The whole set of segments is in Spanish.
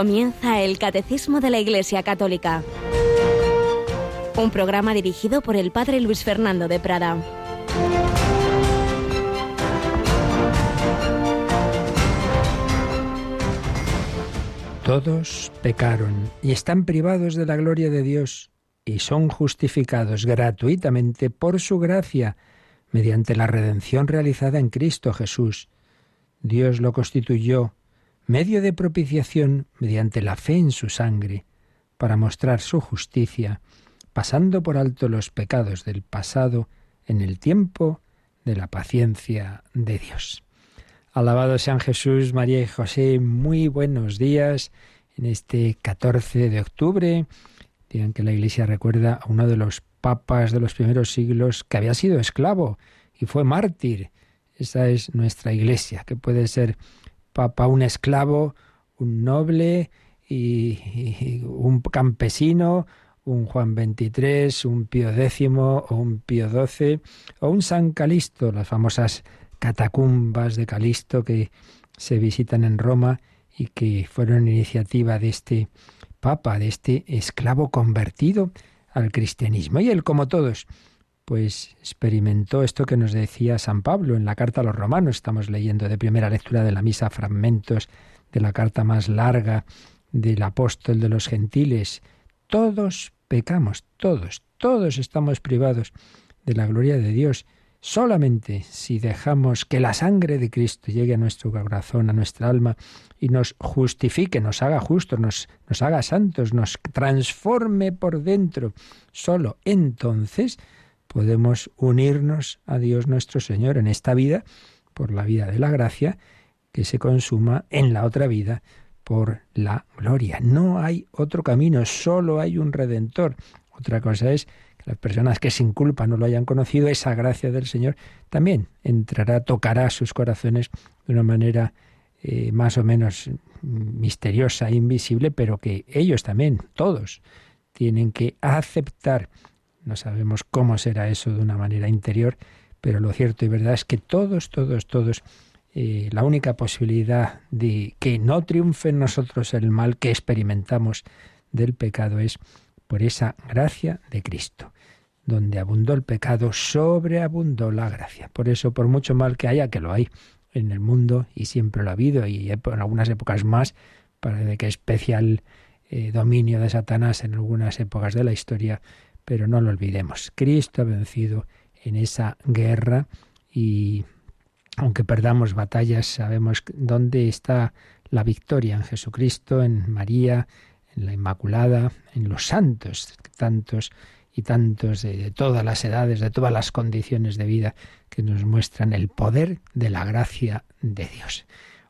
Comienza el Catecismo de la Iglesia Católica. Un programa dirigido por el Padre Luis Fernando de Prada. Todos pecaron y están privados de la gloria de Dios y son justificados gratuitamente por su gracia mediante la redención realizada en Cristo Jesús. Dios lo constituyó medio de propiciación mediante la fe en su sangre, para mostrar su justicia, pasando por alto los pecados del pasado en el tiempo de la paciencia de Dios. Alabado sean Jesús, María y José, muy buenos días en este 14 de octubre, día en que la Iglesia recuerda a uno de los papas de los primeros siglos que había sido esclavo y fue mártir. Esa es nuestra Iglesia, que puede ser papa un esclavo, un noble y, un campesino, un Juan XXIII, un Pío X o un Pío XII o un San Calisto, las famosas catacumbas de Calisto que se visitan en Roma y que fueron iniciativa de este papa, de este esclavo convertido al cristianismo. Y él, como todos, pues experimentó esto que nos decía San Pablo en la carta a los romanos. Estamos leyendo de primera lectura de la misa fragmentos de la carta más larga del apóstol de los gentiles. Todos pecamos, todos, todos estamos privados de la gloria de Dios. Solamente si dejamos que la sangre de Cristo llegue a nuestro corazón, a nuestra alma, y nos justifique, nos haga justos, nos, nos haga santos, nos transforme por dentro, solo entonces podemos unirnos a Dios nuestro Señor en esta vida por la vida de la gracia que se consuma en la otra vida por la gloria. No hay otro camino, solo hay un redentor. Otra cosa es que las personas que sin culpa no lo hayan conocido, esa gracia del Señor también entrará, tocará sus corazones de una manera eh, más o menos misteriosa, e invisible, pero que ellos también, todos, tienen que aceptar no sabemos cómo será eso de una manera interior, pero lo cierto y verdad es que todos, todos, todos, eh, la única posibilidad de que no triunfe en nosotros el mal que experimentamos del pecado es por esa gracia de Cristo. Donde abundó el pecado, sobreabundó la gracia. Por eso, por mucho mal que haya, que lo hay en el mundo y siempre lo ha habido, y en algunas épocas más, parece que especial eh, dominio de Satanás en algunas épocas de la historia, pero no lo olvidemos. Cristo ha vencido en esa guerra y aunque perdamos batallas, sabemos dónde está la victoria en Jesucristo, en María, en la Inmaculada, en los santos, tantos y tantos de, de, todas las edades, de todas las condiciones de vida que nos muestran el poder de la gracia de Dios.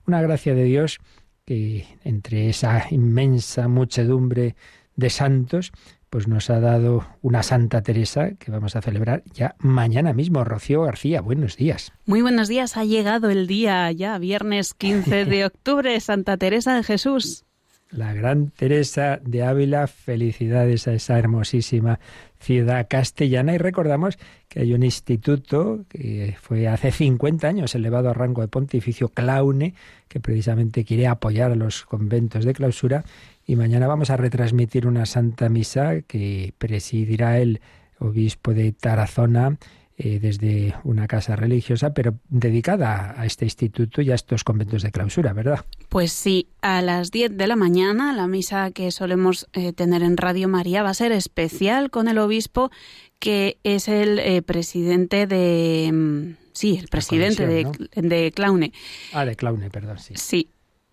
Una gracia de Dios que entre esa inmensa muchedumbre de santos pues nos ha dado una Santa Teresa que vamos a celebrar ya mañana mismo. Rocío García, buenos días. Muy buenos días, ha llegado el día ya, viernes 15 de octubre, Santa Teresa de Jesús. La gran Teresa de Ávila, felicidades a esa hermosísima ciudad castellana. Y recordamos que hay un instituto que fue hace 50 años elevado a rango de pontificio Claune, que precisamente quiere apoyar a los conventos de clausura. Y mañana vamos a retransmitir una Santa Misa que presidirá el obispo de Tarazona eh, desde una casa religiosa, pero dedicada a este instituto y a estos conventos de clausura, ¿verdad? Pues sí, a las 10 de la mañana la misa que solemos eh, tener en Radio María va a ser especial con el obispo que es el eh, presidente de... Mm, sí, el presidente de, de Claune. Ah, de Claune, perdón, sí. Sí,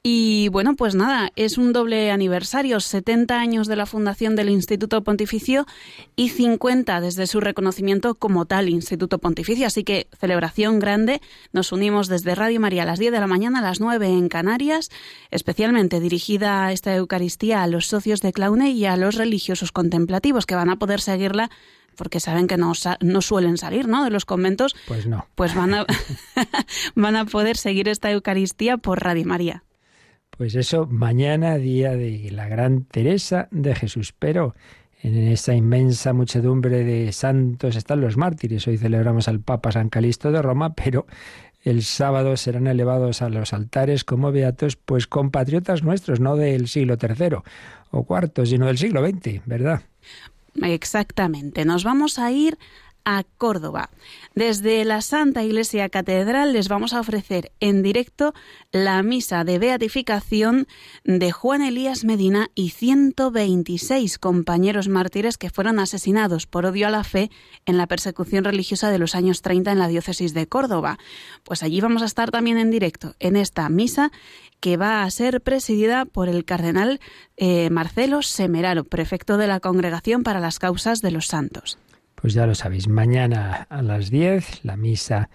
y bueno, pues nada, es un doble aniversario, 70 años de la fundación del Instituto Pontificio y 50 desde su reconocimiento como tal Instituto Pontificio. Así que celebración grande, nos unimos desde Radio María a las 10 de la mañana, a las 9 en Canarias, especialmente dirigida esta Eucaristía a los socios de Claune y a los religiosos contemplativos que van a poder seguirla porque saben que no, no suelen salir ¿no? de los conventos, pues no. Pues van a, van a poder seguir esta Eucaristía por Radio María. Pues eso, mañana día de la gran Teresa de Jesús. Pero en esa inmensa muchedumbre de santos están los mártires. Hoy celebramos al Papa San Calixto de Roma, pero el sábado serán elevados a los altares como beatos, pues compatriotas nuestros, no del siglo III o IV, sino del siglo XX, ¿verdad? Exactamente. Nos vamos a ir a Córdoba. Desde la Santa Iglesia Catedral les vamos a ofrecer en directo la misa de beatificación de Juan Elías Medina y 126 compañeros mártires que fueron asesinados por odio a la fe en la persecución religiosa de los años 30 en la diócesis de Córdoba. Pues allí vamos a estar también en directo en esta misa que va a ser presidida por el cardenal eh, Marcelo Semeraro, prefecto de la Congregación para las Causas de los Santos. Pues ya lo sabéis, mañana a las 10 la misa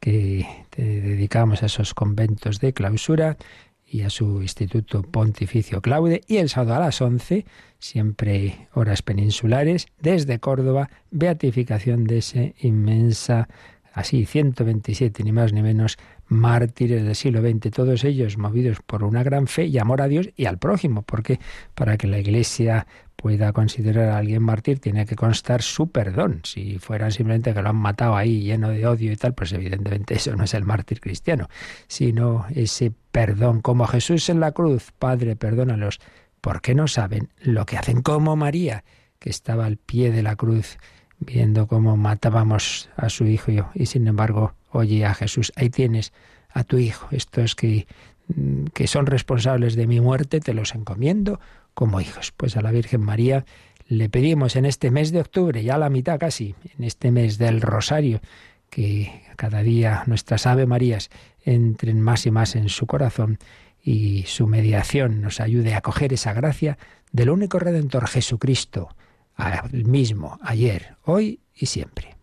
que dedicamos a esos conventos de clausura y a su Instituto Pontificio Claude y el sábado a las 11, siempre horas peninsulares, desde Córdoba, beatificación de ese inmensa, así 127 ni más ni menos, mártires del siglo XX, todos ellos movidos por una gran fe y amor a Dios y al prójimo, porque para que la Iglesia pueda considerar a alguien mártir, tiene que constar su perdón. Si fuera simplemente que lo han matado ahí lleno de odio y tal, pues evidentemente eso no es el mártir cristiano, sino ese perdón, como Jesús en la cruz, Padre, perdónalos, porque no saben lo que hacen, como María, que estaba al pie de la cruz viendo cómo matábamos a su hijo y, y sin embargo, oye a Jesús, ahí tienes a tu hijo, estos que que son responsables de mi muerte, te los encomiendo como hijos. Pues a la Virgen María le pedimos en este mes de octubre, ya la mitad casi, en este mes del Rosario, que cada día nuestras Ave Marías entren más y más en su corazón y su mediación nos ayude a coger esa gracia del único Redentor Jesucristo, al mismo, ayer, hoy y siempre.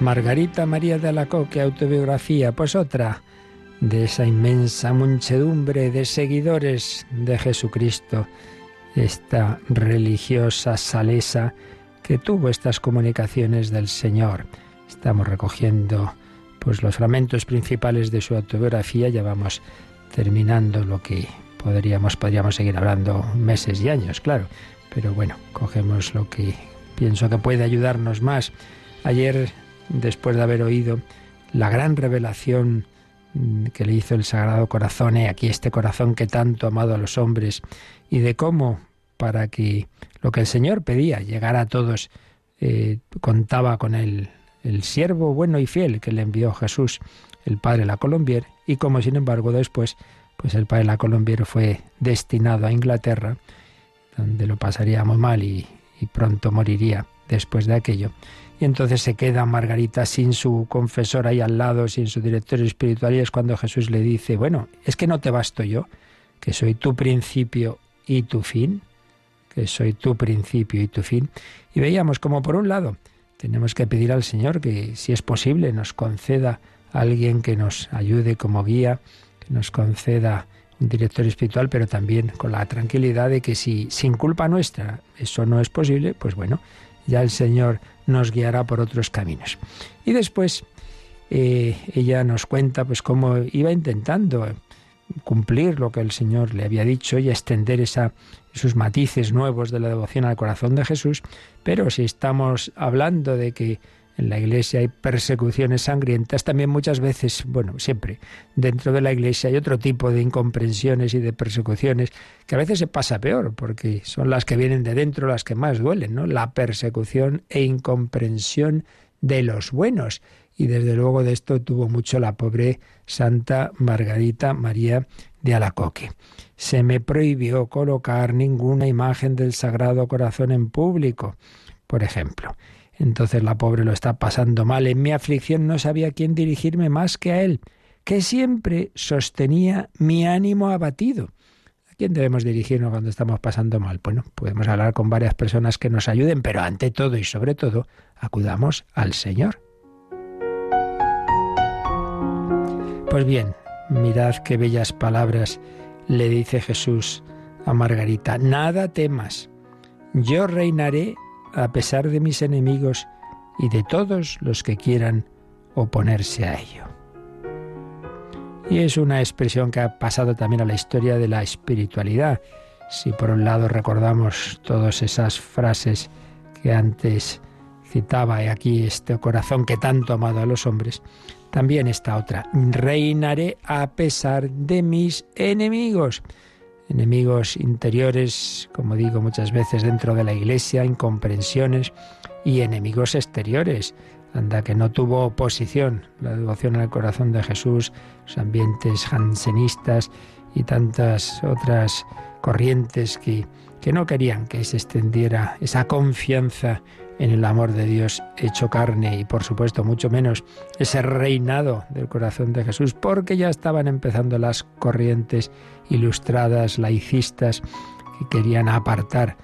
Margarita María de Alacoque, autobiografía, pues otra de esa inmensa muchedumbre de seguidores de Jesucristo, esta religiosa salesa que tuvo estas comunicaciones del Señor. Estamos recogiendo pues los fragmentos principales de su autobiografía, ya vamos terminando lo que podríamos podríamos seguir hablando meses y años, claro, pero bueno, cogemos lo que pienso que puede ayudarnos más. Ayer después de haber oído la gran revelación mm, que le hizo el Sagrado Corazón, y aquí este corazón que tanto ha amado a los hombres, y de cómo, para que lo que el Señor pedía llegara a todos, eh, contaba con el, el siervo bueno y fiel que le envió Jesús, el Padre La Colombier, y como sin embargo después, pues el Padre La Colombier fue destinado a Inglaterra, donde lo pasaría muy mal y pronto moriría después de aquello. Y entonces se queda Margarita sin su confesor ahí al lado, sin su director espiritual, y es cuando Jesús le dice, bueno, es que no te basto yo, que soy tu principio y tu fin, que soy tu principio y tu fin. Y veíamos como por un lado tenemos que pedir al Señor que si es posible nos conceda alguien que nos ayude como guía, que nos conceda un director espiritual, pero también con la tranquilidad de que si sin culpa nuestra eso no es posible, pues bueno, ya el Señor nos guiará por otros caminos. Y después eh, ella nos cuenta pues cómo iba intentando cumplir lo que el Señor le había dicho y extender esa, esos matices nuevos de la devoción al corazón de Jesús, pero si estamos hablando de que en la iglesia hay persecuciones sangrientas, también muchas veces, bueno, siempre dentro de la iglesia hay otro tipo de incomprensiones y de persecuciones que a veces se pasa peor, porque son las que vienen de dentro las que más duelen, ¿no? La persecución e incomprensión de los buenos. Y desde luego de esto tuvo mucho la pobre Santa Margarita María de Alacoque. Se me prohibió colocar ninguna imagen del Sagrado Corazón en público, por ejemplo. Entonces la pobre lo está pasando mal. En mi aflicción no sabía a quién dirigirme más que a él, que siempre sostenía mi ánimo abatido. quién debemos dirigirnos cuando estamos pasando mal? Bueno, podemos hablar con varias personas que nos ayuden, pero ante todo y sobre todo, acudamos al Señor. Pues bien, mirad qué bellas palabras le dice Jesús a Margarita. Nada temas, yo reinaré a pesar de mis enemigos y de todos los que quieran oponerse a ello. Y es una expresión que ha pasado también a la historia de la espiritualidad. Si por un lado recordamos todas esas frases que antes citaba, y aquí este corazón que tanto ha amado a los hombres, también esta otra, reinaré a pesar de mis enemigos. Enemigos interiores, como digo muchas veces dentro de la iglesia, incomprensiones y enemigos exteriores. Anda que no tuvo oposición la devoción al corazón de Jesús, los ambientes jansenistas y tantas otras corrientes que, que no querían que se extendiera esa confianza en el amor de Dios hecho carne y por supuesto mucho menos ese reinado del corazón de Jesús, porque ya estaban empezando las corrientes ilustradas, laicistas, que querían apartar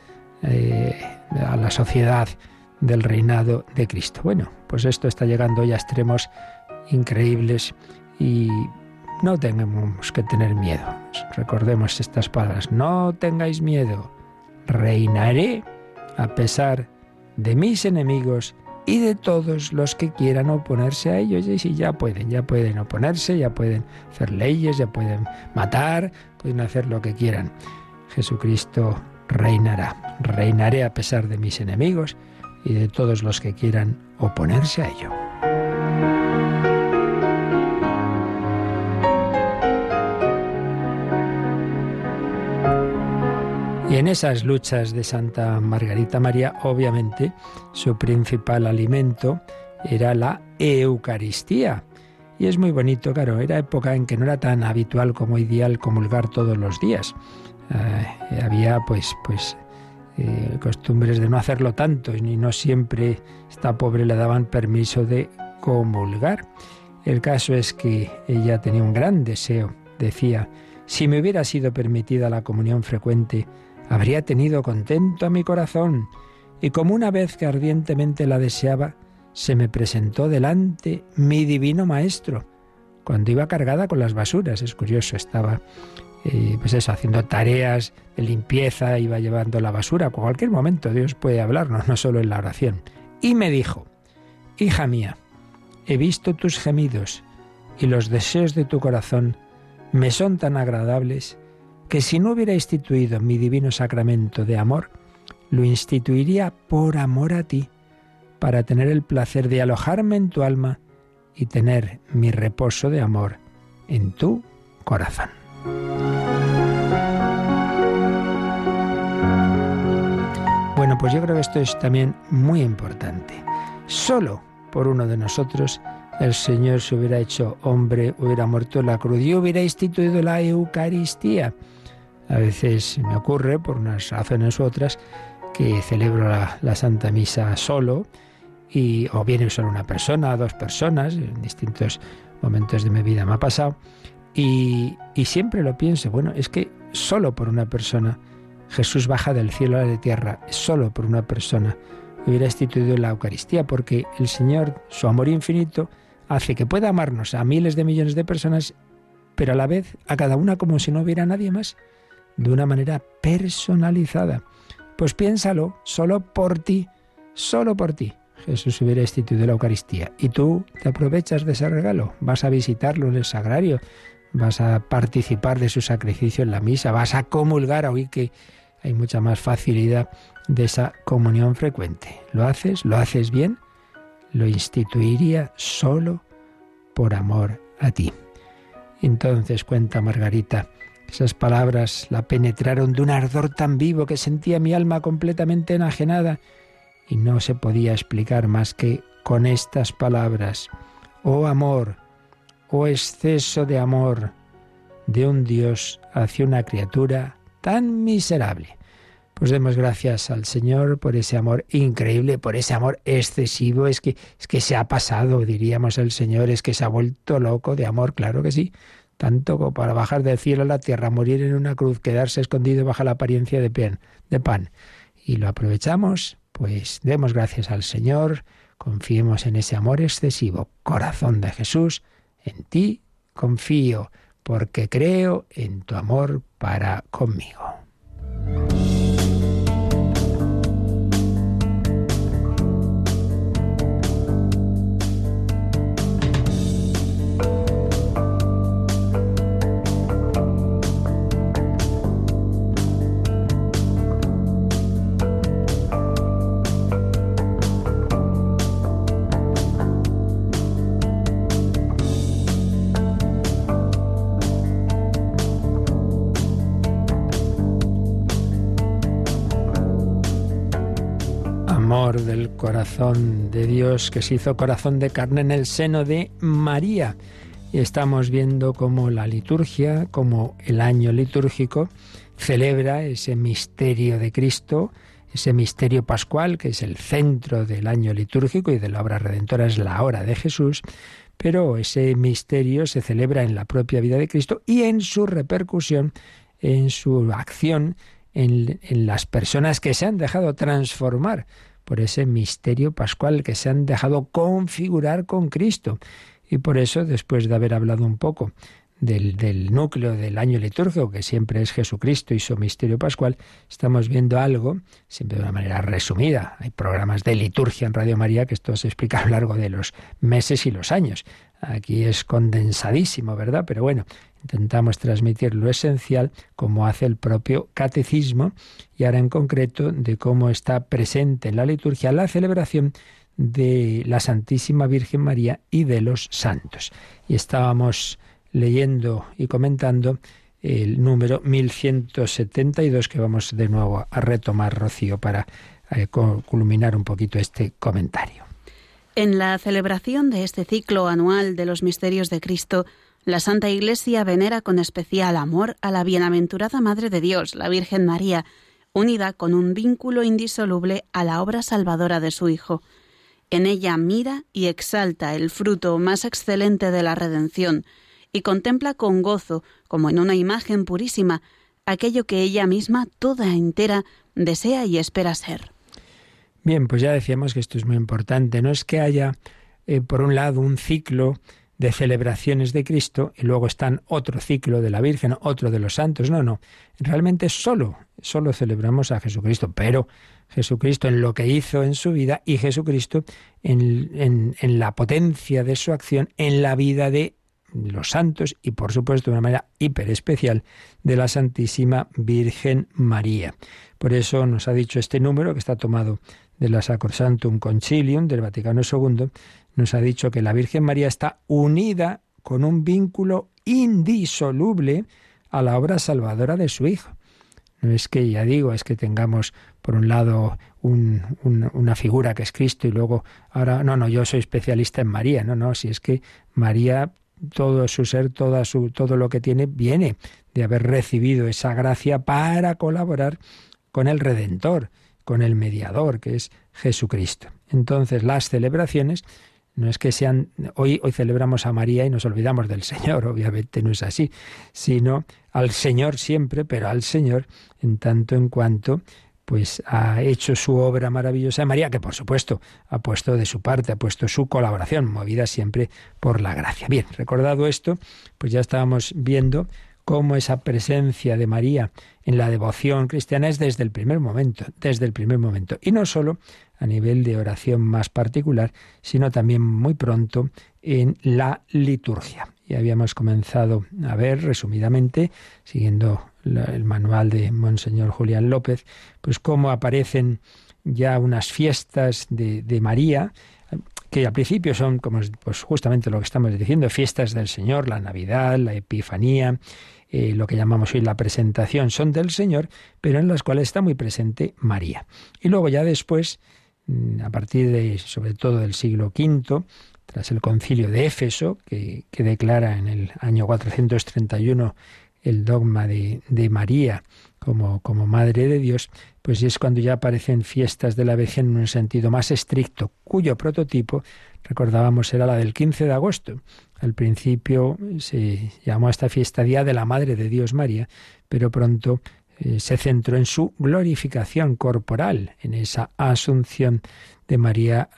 eh, a la sociedad del reinado de Cristo. Bueno, pues esto está llegando ya a extremos increíbles y no tenemos que tener miedo. Recordemos estas palabras, no tengáis miedo, reinaré a pesar de mis enemigos y de todos los que quieran oponerse a ellos. Y si ya pueden, ya pueden oponerse, ya pueden hacer leyes, ya pueden matar, pueden hacer lo que quieran. Jesucristo reinará. Reinaré a pesar de mis enemigos y de todos los que quieran oponerse a ello. En esas luchas de Santa Margarita María, obviamente, su principal alimento era la Eucaristía. Y es muy bonito, claro, era época en que no era tan habitual como ideal comulgar todos los días. Eh, había pues, pues eh, costumbres de no hacerlo tanto y no siempre esta pobre le daban permiso de comulgar. El caso es que ella tenía un gran deseo, decía, si me hubiera sido permitida la comunión frecuente, habría tenido contento a mi corazón, y como una vez que ardientemente la deseaba, se me presentó delante mi divino Maestro, cuando iba cargada con las basuras. Es curioso, estaba eh, pues eso, haciendo tareas de limpieza, iba llevando la basura. A cualquier momento Dios puede hablarnos, no solo en la oración. Y me dijo, Hija mía, he visto tus gemidos y los deseos de tu corazón me son tan agradables que si no hubiera instituido mi divino sacramento de amor, lo instituiría por amor a ti, para tener el placer de alojarme en tu alma y tener mi reposo de amor en tu corazón. Bueno, pues yo creo que esto es también muy importante. Solo por uno de nosotros el Señor se hubiera hecho hombre, hubiera muerto en la cruz y hubiera instituido la Eucaristía. A veces me ocurre, por unas razones u otras, que celebro la, Santa Misa solo, y, o viene solo una persona, dos personas, en distintos momentos de mi vida me ha pasado, y, y siempre lo pienso, bueno, es que solo por una persona Jesús baja del cielo a la tierra, solo por una persona hubiera instituido la Eucaristía, porque el Señor, su amor infinito, hace que pueda amarnos a miles de millones de personas, pero a la vez a cada una como si no hubiera nadie más de una manera personalizada. Pues piénsalo, solo por ti, solo por ti. Jesús hubiera instituido la Eucaristía y tú te aprovechas de ese regalo, vas a visitarlo en el sagrario, vas a participar de su sacrificio en la misa, vas a comulgar, hoy que hay mucha más facilidad de esa comunión frecuente. ¿Lo haces? ¿Lo haces bien? Lo instituiría solo por amor a ti. Entonces cuenta Margarita, esas palabras la penetraron de un ardor tan vivo que sentía mi alma completamente enajenada y no se podía explicar más que con estas palabras. Oh amor, oh exceso de amor de un Dios hacia una criatura tan miserable. Pues demos gracias al Señor por ese amor increíble, por ese amor excesivo. Es que, es que se ha pasado, diríamos el Señor, es que se ha vuelto loco de amor, claro que sí tanto como para bajar del cielo a la tierra, morir en una cruz, quedarse escondido bajo la apariencia de pan, de pan. Y lo aprovechamos, pues demos gracias al Señor, confiemos en ese amor excesivo. Corazón de Jesús, en ti confío, porque creo en tu amor para conmigo. Corazón de Dios que se hizo corazón de carne en el seno de María. Y estamos viendo cómo la liturgia, como el año litúrgico, celebra ese misterio de Cristo, ese misterio pascual, que es el centro del año litúrgico y de la obra redentora, es la hora de Jesús, pero ese misterio se celebra en la propia vida de Cristo y en su repercusión, en su acción, en, en las personas que se han dejado transformar por ese misterio pascual que se han dejado configurar con Cristo. Y por eso, después de haber hablado un poco del, del, núcleo del año litúrgico, que siempre es Jesucristo y su misterio pascual, estamos viendo algo, siempre de una manera resumida. Hay programas de liturgia en Radio María que esto se explica a lo largo de los meses y los años. Aquí es condensadísimo, ¿verdad? Pero bueno, intentamos transmitir lo esencial como hace el propio catecismo y ahora en concreto de cómo está presente en la liturgia la celebración de la Santísima Virgen María y de los santos. Y estábamos leyendo y comentando el número 1172 que vamos de nuevo a retomar, Rocío, para eh, culminar un poquito este comentario. En la celebración de este ciclo anual de los misterios de Cristo, la Santa Iglesia venera con especial amor a la bienaventurada Madre de Dios, la Virgen María, unida con un vínculo indisoluble a la obra salvadora de su Hijo. En ella mira y exalta el fruto más excelente de la redención, y contempla con gozo, como en una imagen purísima, aquello que ella misma, toda entera, desea y espera ser. Bien, pues ya decíamos que esto es muy importante. No es que haya, eh, por un lado, un ciclo de celebraciones de Cristo y luego están otro ciclo de la Virgen, otro de los santos. No, no. Realmente solo, solo celebramos a Jesucristo, pero Jesucristo en lo que hizo en su vida y Jesucristo en, en, en la potencia de su acción en la vida de los santos y por supuesto de una manera hiper especial de la Santísima Virgen María. Por eso nos ha dicho este número que está tomado de la Sacrosantum Concilium del Vaticano II, nos ha dicho que la Virgen María está unida con un vínculo indisoluble a la obra salvadora de su Hijo. No es que, ya digo, es que tengamos por un lado una figura que es Cristo y luego ahora, no, no, yo soy especialista en María, no, no, si es que María todo su ser, toda su, todo lo que tiene, viene de haber recibido esa gracia para colaborar con el Redentor, con el mediador, que es Jesucristo. Entonces, las celebraciones no es que sean hoy hoy celebramos a María y nos olvidamos del Señor, obviamente no es así, sino al Señor siempre, pero al Señor en tanto en cuanto pues ha hecho su obra maravillosa María, que por supuesto ha puesto de su parte, ha puesto su colaboración, movida siempre por la gracia. Bien, recordado esto, pues ya estábamos viendo cómo esa presencia de María en la devoción cristiana es desde el primer momento, desde el primer momento. Y no solo a nivel de oración más particular, sino también muy pronto en la liturgia. Y habíamos comenzado a ver resumidamente, siguiendo el manual de Monseñor Julián López, pues cómo aparecen ya unas fiestas de, María, que al principio son como pues justamente lo que estamos diciendo, fiestas del Señor, la Navidad, la Epifanía, eh, lo que llamamos hoy la presentación, son del Señor, pero en las cuales está muy presente María. Y luego ya después, a partir de, sobre todo del siglo V, tras el concilio de Éfeso, que, declara en el año 431 el dogma de, María como, como, Madre de Dios, pues es cuando ya aparecen fiestas de la Virgen en un sentido más estricto, cuyo prototipo recordábamos era la del 15 de agosto. Al principio se llamó a esta fiesta Día de la Madre de Dios María, pero pronto eh, se centró en su glorificación corporal, en esa asunción de María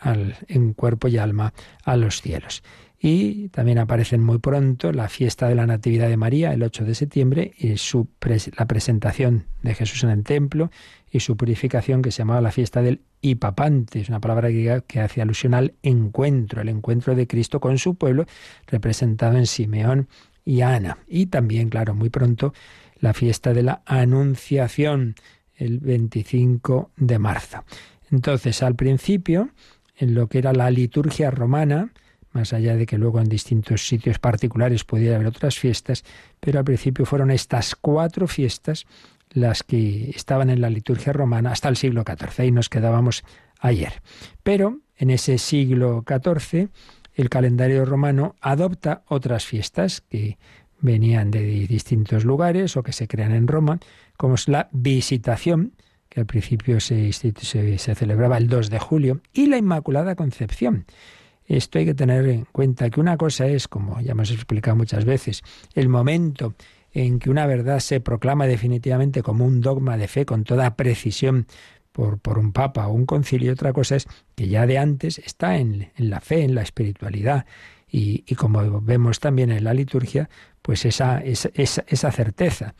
en cuerpo y alma a los cielos. Y también aparecen muy pronto la fiesta de la Natividad de María, el 8 de septiembre, y su la presentación de Jesús en el templo y su purificación, que se llamaba la fiesta del Hipapante, es una palabra griega que hace alusión al encuentro, el encuentro de Cristo con su pueblo, representado en Simeón y Ana. Y también, claro, muy pronto, la fiesta de la Anunciación, el 25 de marzo. Entonces, al principio, en lo que era la liturgia romana, más allá de que luego en distintos sitios particulares pudiera haber otras fiestas, pero al principio fueron estas cuatro fiestas las que estaban en la liturgia romana hasta el siglo XIV, y nos quedábamos ayer. Pero en ese siglo XIV el calendario romano adopta otras fiestas que venían de distintos lugares o que se crean en Roma, como es la visitación, que al principio se, celebraba el 2 de julio, y la Inmaculada Concepción. Esto hay que tener en cuenta que una cosa es, como ya hemos explicado muchas veces, el momento en que una verdad se proclama definitivamente como un dogma de fe con toda precisión por, por un papa o un concilio, otra cosa es que ya de antes está en, la fe, en la espiritualidad, y, y, como vemos también en la liturgia, pues esa, esa, esa certeza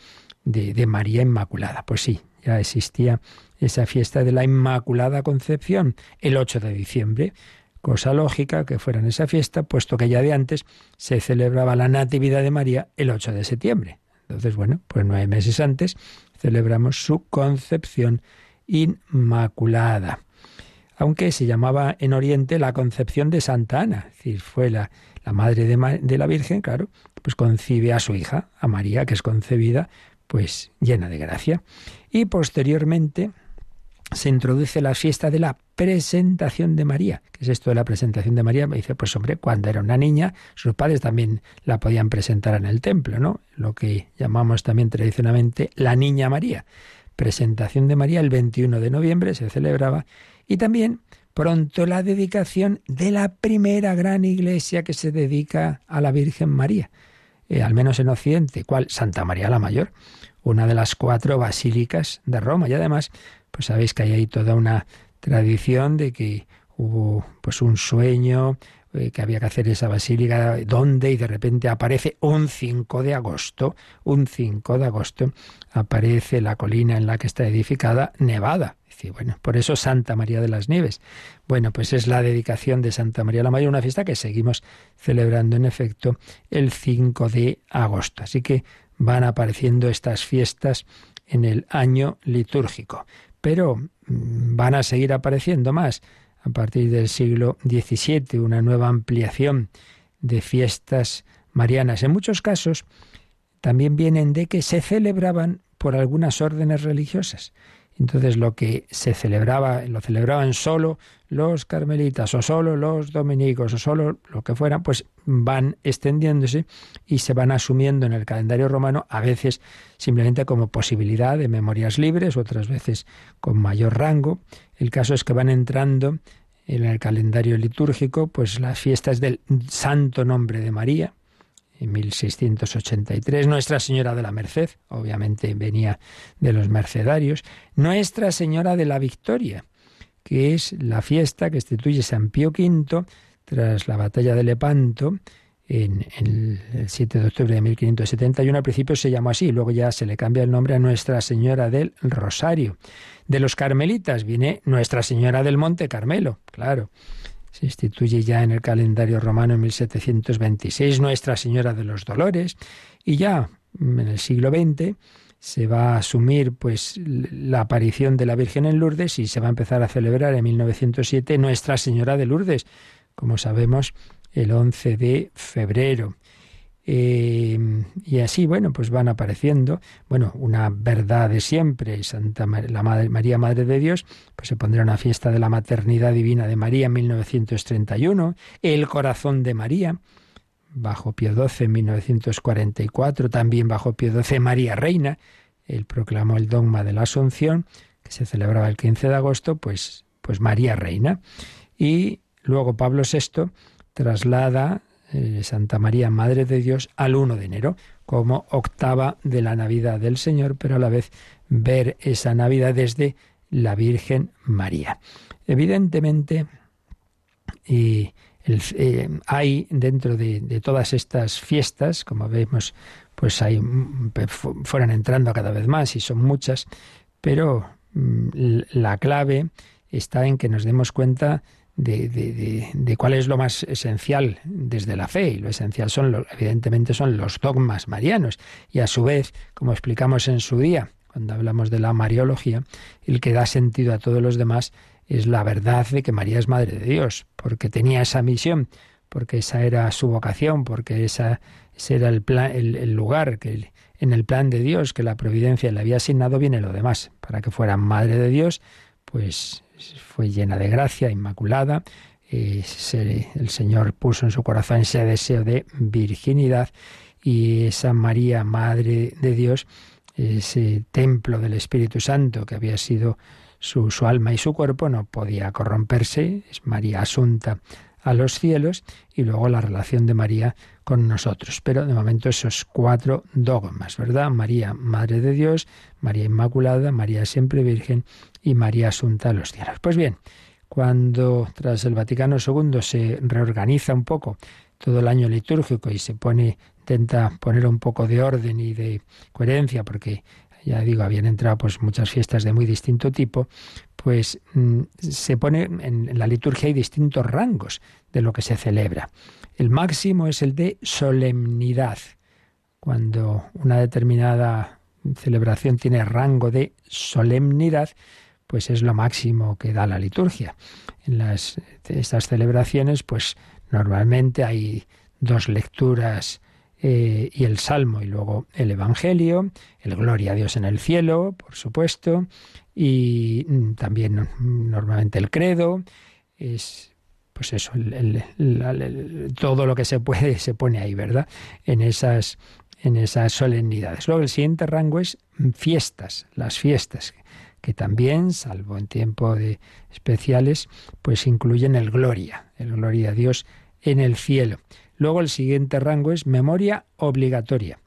de, de, María Inmaculada. Pues sí, ya existía esa fiesta de la Inmaculada Concepción el 8 de diciembre. Cosa lógica que fuera en esa fiesta, puesto que ya de antes se celebraba la Natividad de María el 8 de septiembre. Entonces, bueno, pues nueve meses antes celebramos su concepción inmaculada. Aunque se llamaba en Oriente la concepción de Santa Ana, es decir, fue la, madre de, de la Virgen, claro, pues concibe a su hija, a María, que es concebida, pues llena de gracia. Y posteriormente se introduce la fiesta de la presentación de María. ¿Qué es esto de la presentación de María? Me dice, pues hombre, cuando era una niña, sus padres también la podían presentar en el templo, ¿no? Lo que llamamos también tradicionalmente la Niña María. Presentación de María el 21 de noviembre se celebraba y también pronto la dedicación de la primera gran iglesia que se dedica a la Virgen María, eh, al menos en Occidente, ¿cuál? Santa María la Mayor, una de las cuatro basílicas de Roma. Y además, pues sabéis que hay ahí toda una tradición de que hubo pues un sueño eh, que había que hacer esa basílica, ¿dónde? Y de repente aparece un 5 de agosto, un 5 de agosto, aparece la colina en la que está edificada Nevada bueno, por eso Santa María de las Nieves. Bueno, pues es la dedicación de Santa María la Mayor, una fiesta que seguimos celebrando en efecto el 5 de agosto. Así que van apareciendo estas fiestas en el año litúrgico. Pero mm, van a seguir apareciendo más a partir del siglo XVII, una nueva ampliación de fiestas marianas. En muchos casos también vienen de que se celebraban por algunas órdenes religiosas. Entonces lo que se celebraba, lo celebraban solo los carmelitas o solo los dominicos o solo lo que fuera, pues van extendiéndose y se van asumiendo en el calendario romano a veces simplemente como posibilidad de memorias libres, otras veces con mayor rango. El caso es que van entrando en el calendario litúrgico pues las fiestas del santo nombre de María, en 1683, Nuestra Señora de la Merced, obviamente venía de los mercedarios, Nuestra Señora de la Victoria, que es la fiesta que instituye San Pío V tras la batalla de Lepanto en, el 7 de octubre de 1571. Al principio se llamó así, luego ya se le cambia el nombre a Nuestra Señora del Rosario. De los carmelitas viene Nuestra Señora del Monte Carmelo, claro se instituye ya en el calendario romano en 1726 Nuestra Señora de los Dolores y ya en el siglo XX se va a asumir pues la aparición de la Virgen en Lourdes y se va a empezar a celebrar en 1907 Nuestra Señora de Lourdes, como sabemos, el 11 de febrero. Eh, y así, bueno, pues van apareciendo, bueno, una verdad de siempre, Santa la Madre, María Madre de Dios, pues se pondrá una fiesta de la maternidad divina de María en 1931, el corazón de María, bajo Pío XII en 1944, también bajo Pío XII María Reina, él proclamó el dogma de la Asunción, que se celebraba el 15 de agosto, pues, pues María Reina. Y luego Pablo VI traslada eh, Santa María, Madre de Dios, al 1 de enero, como octava de la Navidad del Señor, pero a la vez ver esa Navidad desde la Virgen María. Evidentemente, eh, hay dentro de, de, todas estas fiestas, como vemos, pues hay mm, fueron entrando cada vez más y son muchas, pero mm, la clave está en que nos demos cuenta de, cuál es lo más esencial desde la fe. Y lo esencial son, evidentemente, son los dogmas marianos. Y a su vez, como explicamos en su día, cuando hablamos de la Mariología, el que da sentido a todos los demás es la verdad de que María es Madre de Dios, porque tenía esa misión, porque esa era su vocación, porque esa, ese era el, plan, el, lugar que en el plan de Dios que la providencia le había asignado viene lo demás, para que fuera Madre de Dios, pues fue llena de gracia, inmaculada. Eh, el Señor puso en su corazón ese deseo de virginidad y esa María, Madre de Dios, ese templo del Espíritu Santo que había sido su, su alma y su cuerpo, no podía corromperse, es María asunta a los cielos y luego la relación de María con nosotros. Pero de momento esos cuatro dogmas, ¿verdad? María, Madre de Dios, María Inmaculada, María siempre Virgen y María Asunta a los cielos. Pues bien, cuando tras el Vaticano II se reorganiza un poco todo el año litúrgico y se pone, intenta poner un poco de orden y de coherencia, porque ya digo, habían entrado pues muchas fiestas de muy distinto tipo, pues mm, se pone en, la liturgia hay distintos rangos de lo que se celebra. El máximo es el de solemnidad. Cuando una determinada celebración tiene rango de solemnidad, pues es lo máximo que da la liturgia. En las, estas celebraciones, pues normalmente hay dos lecturas eh, y el Salmo y luego el Evangelio, el Gloria a Dios en el cielo, por supuesto, y mm, también normalmente el credo, es pues eso, todo lo que se puede se pone ahí, ¿verdad? En esas, en esas solemnidades. Luego el siguiente rango es fiestas, las fiestas que también, salvo en tiempo de especiales, pues incluyen el gloria, el gloria a Dios en el cielo. Luego el siguiente rango es memoria obligatoria,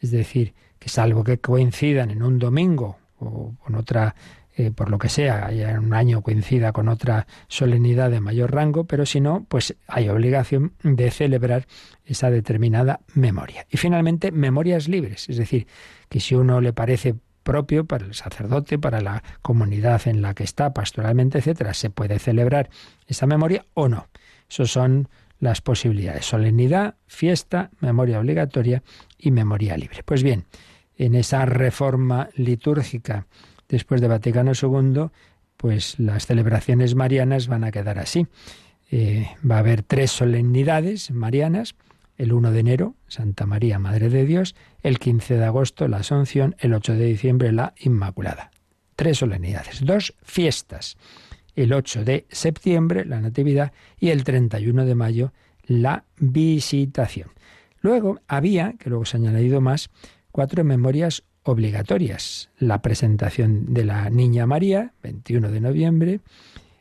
es decir, que salvo que coincidan en un domingo o con otra, eh, por lo que sea, en un año coincida con otra solemnidad de mayor rango, pero si no, pues hay obligación de celebrar esa determinada memoria. Y finalmente, memorias libres, es decir, que si uno le parece propio para el sacerdote, para la comunidad en la que está pastoralmente, etcétera, se puede celebrar esa memoria o no. Esos son las posibilidades: solemnidad, fiesta, memoria obligatoria y memoria libre. Pues bien, en esa reforma litúrgica después de Vaticano II, pues las celebraciones marianas van a quedar así. Eh, va a haber tres solemnidades marianas el 1 de enero, Santa María, Madre de Dios, el 15 de agosto, la Asunción, el 8 de diciembre, la Inmaculada. Tres solemnidades, dos fiestas. El 8 de septiembre, la Natividad, y el 31 de mayo, la Visitación. Luego había, que luego se han añadido más, cuatro memorias obligatorias. La presentación de la Niña María, 21 de noviembre,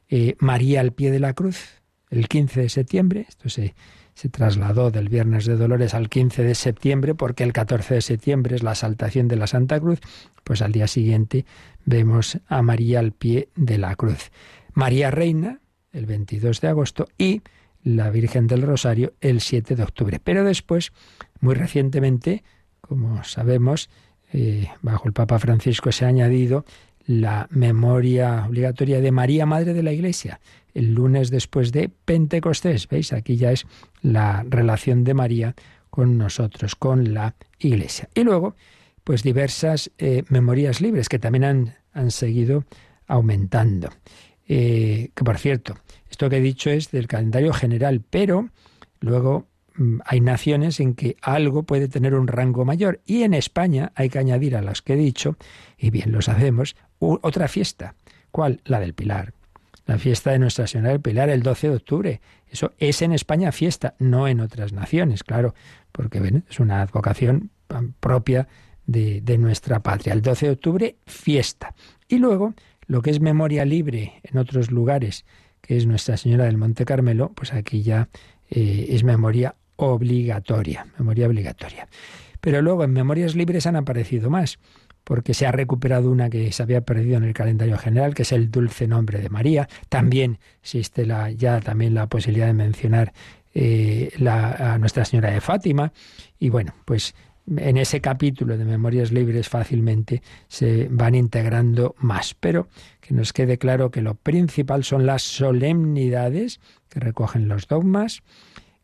eh, María al pie de la cruz, el 15 de septiembre, esto se se trasladó del Viernes de Dolores al 15 de septiembre, porque el 14 de septiembre es la saltación de la Santa Cruz, pues al día siguiente vemos a María al pie de la cruz. María Reina, el 22 de agosto, y la Virgen del Rosario el 7 de octubre. Pero después, muy recientemente, como sabemos, eh, bajo el Papa Francisco se ha añadido la memoria obligatoria de María, Madre de la Iglesia, el lunes después de Pentecostés. ¿Veis? Aquí ya es la relación de María con nosotros, con la Iglesia. Y luego, pues diversas eh, memorias libres que también han, han seguido aumentando. Eh, que por cierto, esto que he dicho es del calendario general, pero luego mm, hay naciones en que algo puede tener un rango mayor y en España hay que añadir a las que he dicho, y bien lo sabemos, otra fiesta. ¿Cuál? La del Pilar la fiesta de Nuestra Señora del Pilar el 12 de octubre. Eso es en España fiesta, no en otras naciones, claro, porque es una advocación propia de, de nuestra patria. El 12 de octubre, fiesta. Y luego, lo que es memoria libre en otros lugares, que es Nuestra Señora del Monte Carmelo, pues aquí ya eh, es memoria obligatoria, memoria obligatoria. Pero luego en memorias libres han aparecido más, porque se ha recuperado una que se había perdido en el calendario general, que es el dulce nombre de María. También existe la, ya también la posibilidad de mencionar eh, la, a Nuestra Señora de Fátima. Y bueno, pues en ese capítulo de Memorias Libres fácilmente se van integrando más, pero que nos quede claro que lo principal son las solemnidades que recogen los dogmas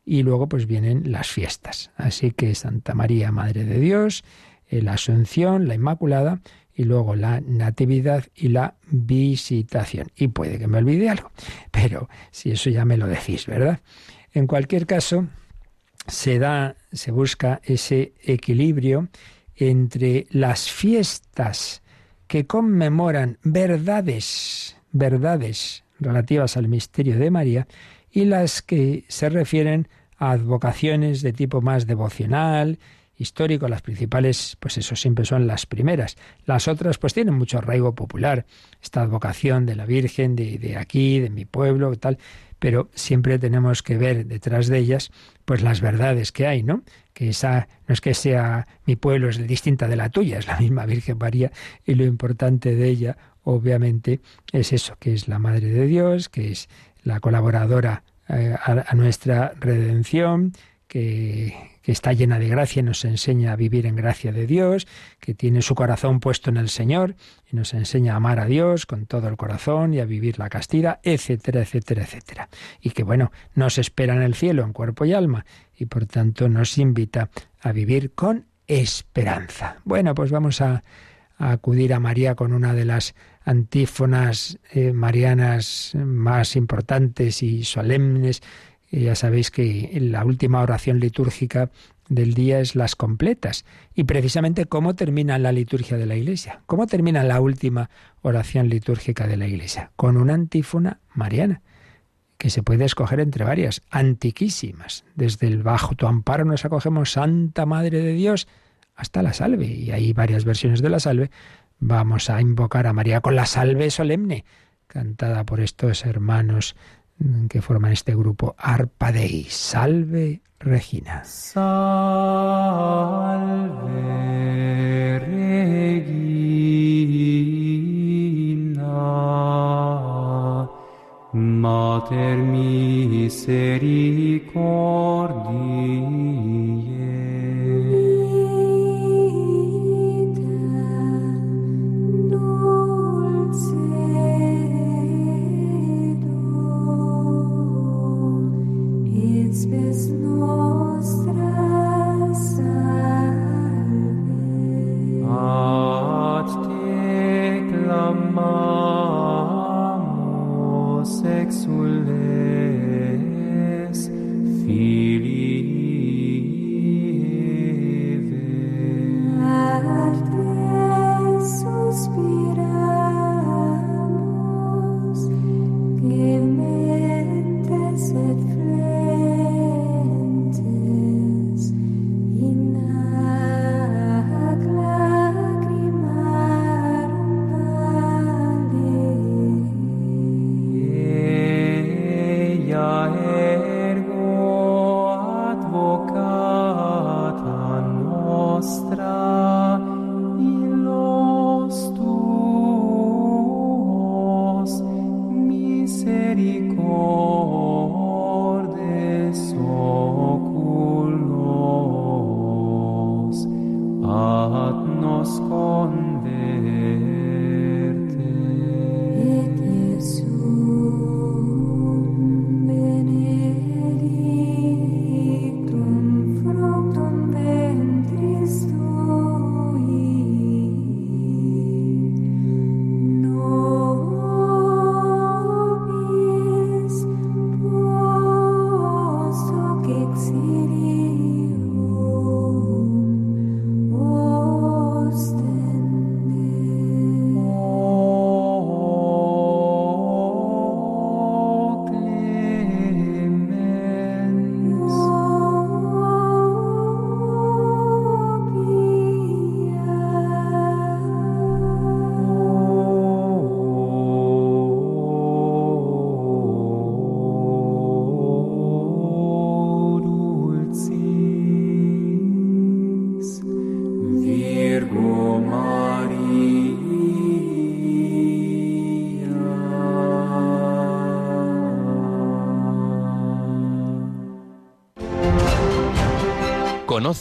y luego pues vienen las fiestas. Así que Santa María, Madre de Dios, eh, la Asunción, la Inmaculada y luego la Natividad y la Visitación. Y puede que me olvide algo, pero si eso ya me lo decís, ¿verdad? En cualquier caso, se da, se busca ese equilibrio entre las fiestas que conmemoran verdades, verdades relativas al misterio de María y las que se refieren a advocaciones de tipo más devocional, histórico, las principales, pues eso siempre son las primeras. Las otras, pues tienen mucho arraigo popular. Esta advocación de la Virgen, de, de aquí, de mi pueblo, tal pero siempre tenemos que ver detrás de ellas pues las verdades que hay, ¿no? Que esa no es que sea mi pueblo es distinta de la tuya, es la misma Virgen María y lo importante de ella obviamente es eso, que es la Madre de Dios, que es la colaboradora eh, a nuestra redención, que, que está llena de gracia y nos enseña a vivir en gracia de Dios, que tiene su corazón puesto en el Señor y nos enseña a amar a Dios con todo el corazón y a vivir la castidad, etcétera, etcétera, etcétera. Y que bueno, nos espera en el cielo en cuerpo y alma y por tanto nos invita a vivir con esperanza. Bueno, pues vamos a, acudir a María con una de las antífonas eh, marianas más importantes y solemnes ya sabéis que la última oración litúrgica del día es las completas. Y precisamente cómo termina la liturgia de la Iglesia. ¿Cómo termina la última oración litúrgica de la Iglesia? Con una antífona mariana, que se puede escoger entre varias, antiquísimas. Desde el bajo tu amparo nos acogemos Santa Madre de Dios hasta la salve. Y hay varias versiones de la salve. Vamos a invocar a María con la salve solemne, cantada por estos hermanos que forman este grupo Arpa Dei. Salve Regina. Salve Regina. Mater misericordiae.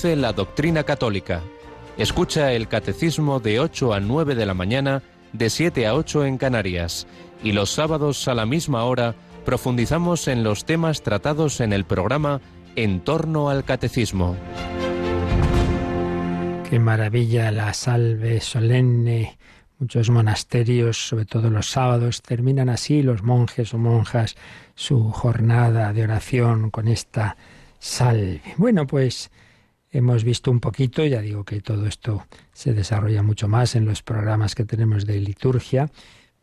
La doctrina católica. Escucha el catecismo de 8 a 9 de la mañana, de 7 a 8 en Canarias. Y los sábados a la misma hora profundizamos en los temas tratados en el programa En torno al catecismo. Qué maravilla la salve solemne. Muchos monasterios, sobre todo los sábados, terminan así los monjes o monjas su jornada de oración con esta salve. Bueno, pues hemos visto un poquito, ya digo que todo esto se desarrolla mucho más en los programas que tenemos de liturgia,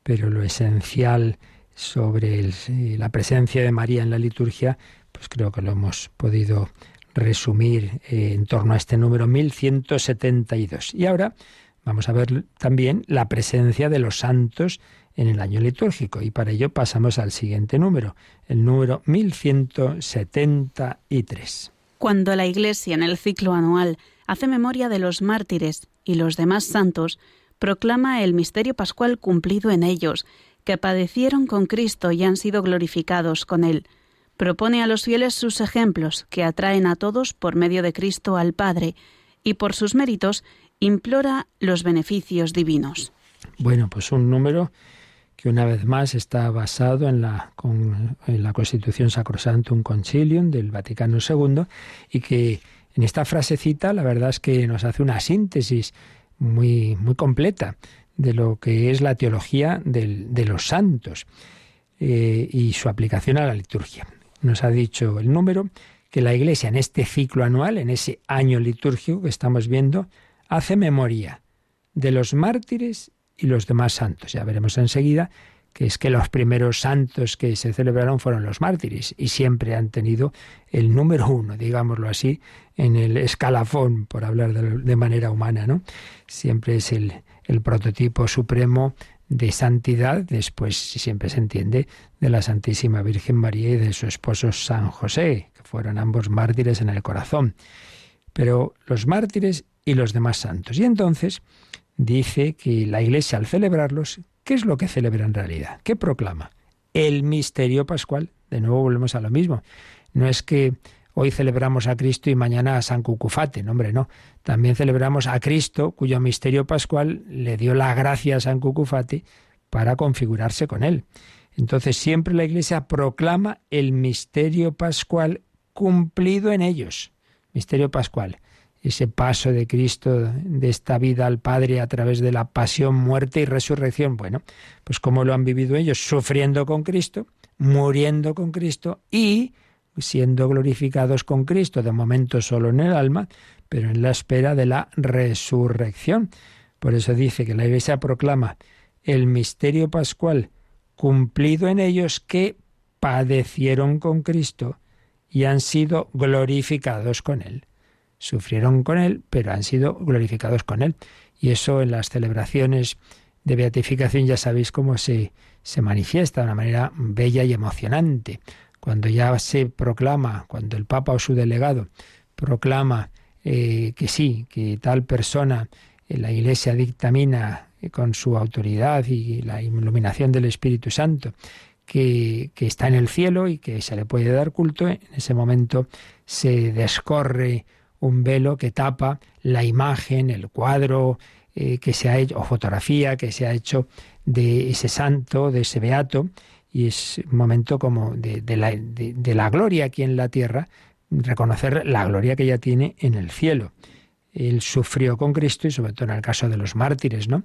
pero lo esencial sobre la presencia de María en la liturgia, pues creo que lo hemos podido resumir eh, en torno a este número 1172. Y ahora vamos a ver también la presencia de los santos en el año litúrgico y para ello pasamos al siguiente número, el número 1173. Cuando la Iglesia en el ciclo anual hace memoria de los mártires y los demás santos, proclama el misterio pascual cumplido en ellos, que padecieron con Cristo y han sido glorificados con Él. Propone a los fieles sus ejemplos, que atraen a todos por medio de Cristo al Padre, y por sus méritos implora los beneficios divinos. Bueno, pues un número que una vez más está basado en la, en la Constitución Sacrosantum Concilium del Vaticano II y que en esta frasecita la verdad es que nos hace una síntesis muy, muy completa de lo que es la teología de los santos eh, y su aplicación a la liturgia. Nos ha dicho el número que la Iglesia en este ciclo anual, en ese año litúrgico que estamos viendo, hace memoria de los mártires y los demás santos. Ya veremos enseguida que es que los primeros santos que se celebraron fueron los mártires y siempre han tenido el número uno, digámoslo así, en el escalafón, por hablar de, manera humana, ¿no? Siempre es el, el prototipo supremo de santidad, después siempre se entiende de la Santísima Virgen María y de su esposo San José, que fueron ambos mártires en el corazón. Pero los mártires y los demás santos. Y entonces dice que la Iglesia al celebrarlos, ¿qué es lo que celebra en realidad? ¿Qué proclama? El misterio pascual. De nuevo volvemos a lo mismo. No es que hoy celebramos a Cristo y mañana a San Cucufate, no hombre, no. También celebramos a Cristo, cuyo misterio pascual le dio la gracia a San Cucufate para configurarse con él. Entonces siempre la Iglesia proclama el misterio pascual cumplido en ellos. Misterio pascual ese paso de Cristo de esta vida al Padre a través de la pasión, muerte y resurrección. Bueno, pues cómo lo han vivido ellos, sufriendo con Cristo, muriendo con Cristo y siendo glorificados con Cristo, de momento solo en el alma, pero en la espera de la resurrección. Por eso dice que la Iglesia proclama el misterio pascual cumplido en ellos que padecieron con Cristo y han sido glorificados con Él sufrieron con Él, pero han sido glorificados con Él. Y eso en las celebraciones de beatificación ya sabéis cómo se, se manifiesta de una manera bella y emocionante. Cuando ya se proclama, cuando el Papa o su delegado proclama eh, que sí, que tal persona, eh, la Iglesia dictamina eh, con su autoridad y la iluminación del Espíritu Santo, que, que, está en el cielo y que se le puede dar culto, en ese momento se descorre un velo que tapa la imagen, el cuadro eh, que se ha hecho, o fotografía que se ha hecho de ese santo, de ese beato, y es un momento como de, la, de, la, gloria aquí en la tierra, reconocer la gloria que ella tiene en el cielo. Él sufrió con Cristo y sobre todo en el caso de los mártires, ¿no?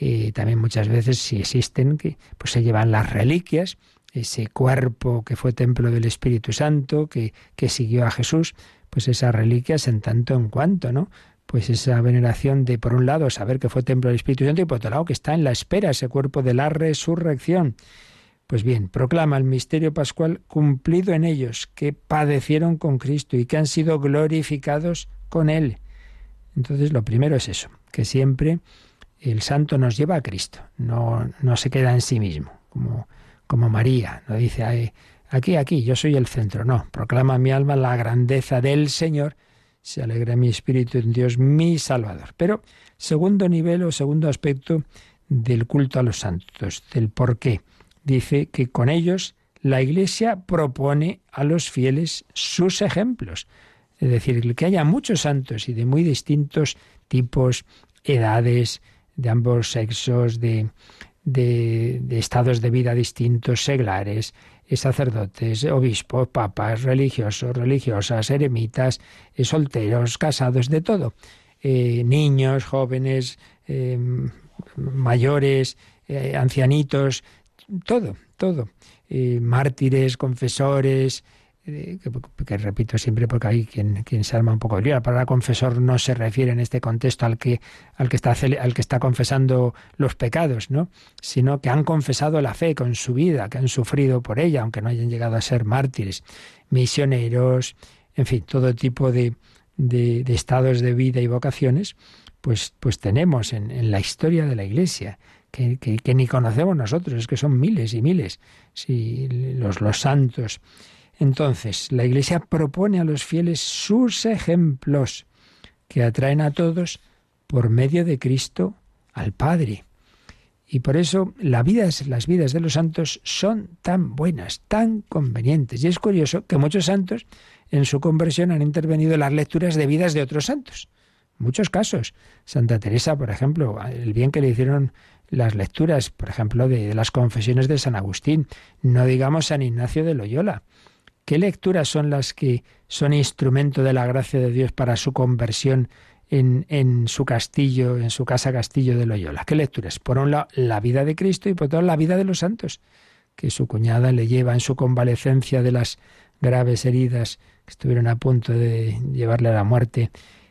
Eh, también muchas veces si existen que pues se llevan las reliquias, ese cuerpo que fue templo del Espíritu Santo, que, que siguió a Jesús, pues esas reliquias en tanto en cuanto, ¿no? Pues esa veneración de, por un lado, saber que fue templo del Espíritu Santo y por otro lado, que está en la espera ese cuerpo de la resurrección. Pues bien, proclama el misterio pascual cumplido en ellos, que padecieron con Cristo y que han sido glorificados con Él. Entonces, lo primero es eso, que siempre el santo nos lleva a Cristo, no, no se queda en sí mismo, como, como María, no dice, aquí, aquí, yo soy el centro. No, proclama mi alma la grandeza del Señor, se alegra mi espíritu en Dios, mi Salvador. Pero segundo nivel o segundo aspecto del culto a los santos, del por qué. Dice que con ellos la Iglesia propone a los fieles sus ejemplos. Es decir, que haya muchos santos y de muy distintos tipos, edades, de ambos sexos, de, de, estados de vida distintos, seglares, sacerdotes, obispos, papas, religiosos, religiosas, eremitas, eh, solteros, casados, de todo. Eh, niños, jóvenes, mayores, ancianitos, todo, todo. mártires, confesores, que, repito siempre porque hay quien, quien se arma un poco de lío. La palabra confesor no se refiere en este contexto al que, al que, está, al que está confesando los pecados, ¿no? sino que han confesado la fe con su vida, que han sufrido por ella, aunque no hayan llegado a ser mártires, misioneros, en fin, todo tipo de, de, estados de vida y vocaciones, pues, pues tenemos en, en la historia de la Iglesia. Que, que, que, ni conocemos nosotros, es que son miles y miles, si los, los santos. Entonces, la Iglesia propone a los fieles sus ejemplos que atraen a todos por medio de Cristo al Padre. Y por eso las vidas de los santos son tan buenas, tan convenientes. Y es curioso que muchos santos en su conversión han intervenido en las lecturas de vidas de otros santos. Muchos casos. Santa Teresa, por ejemplo, el bien que le hicieron las lecturas, por ejemplo, de las confesiones de San Agustín. No digamos San Ignacio de Loyola. ¿Qué lecturas son las que son instrumento de la gracia de Dios para su conversión en, su castillo, en su casa castillo de Loyola? ¿Qué lecturas? Por un lado, la vida de Cristo y por otro lado, la vida de los santos, que su cuñada le lleva en su convalecencia de las graves heridas que estuvieron a punto de llevarle a la muerte.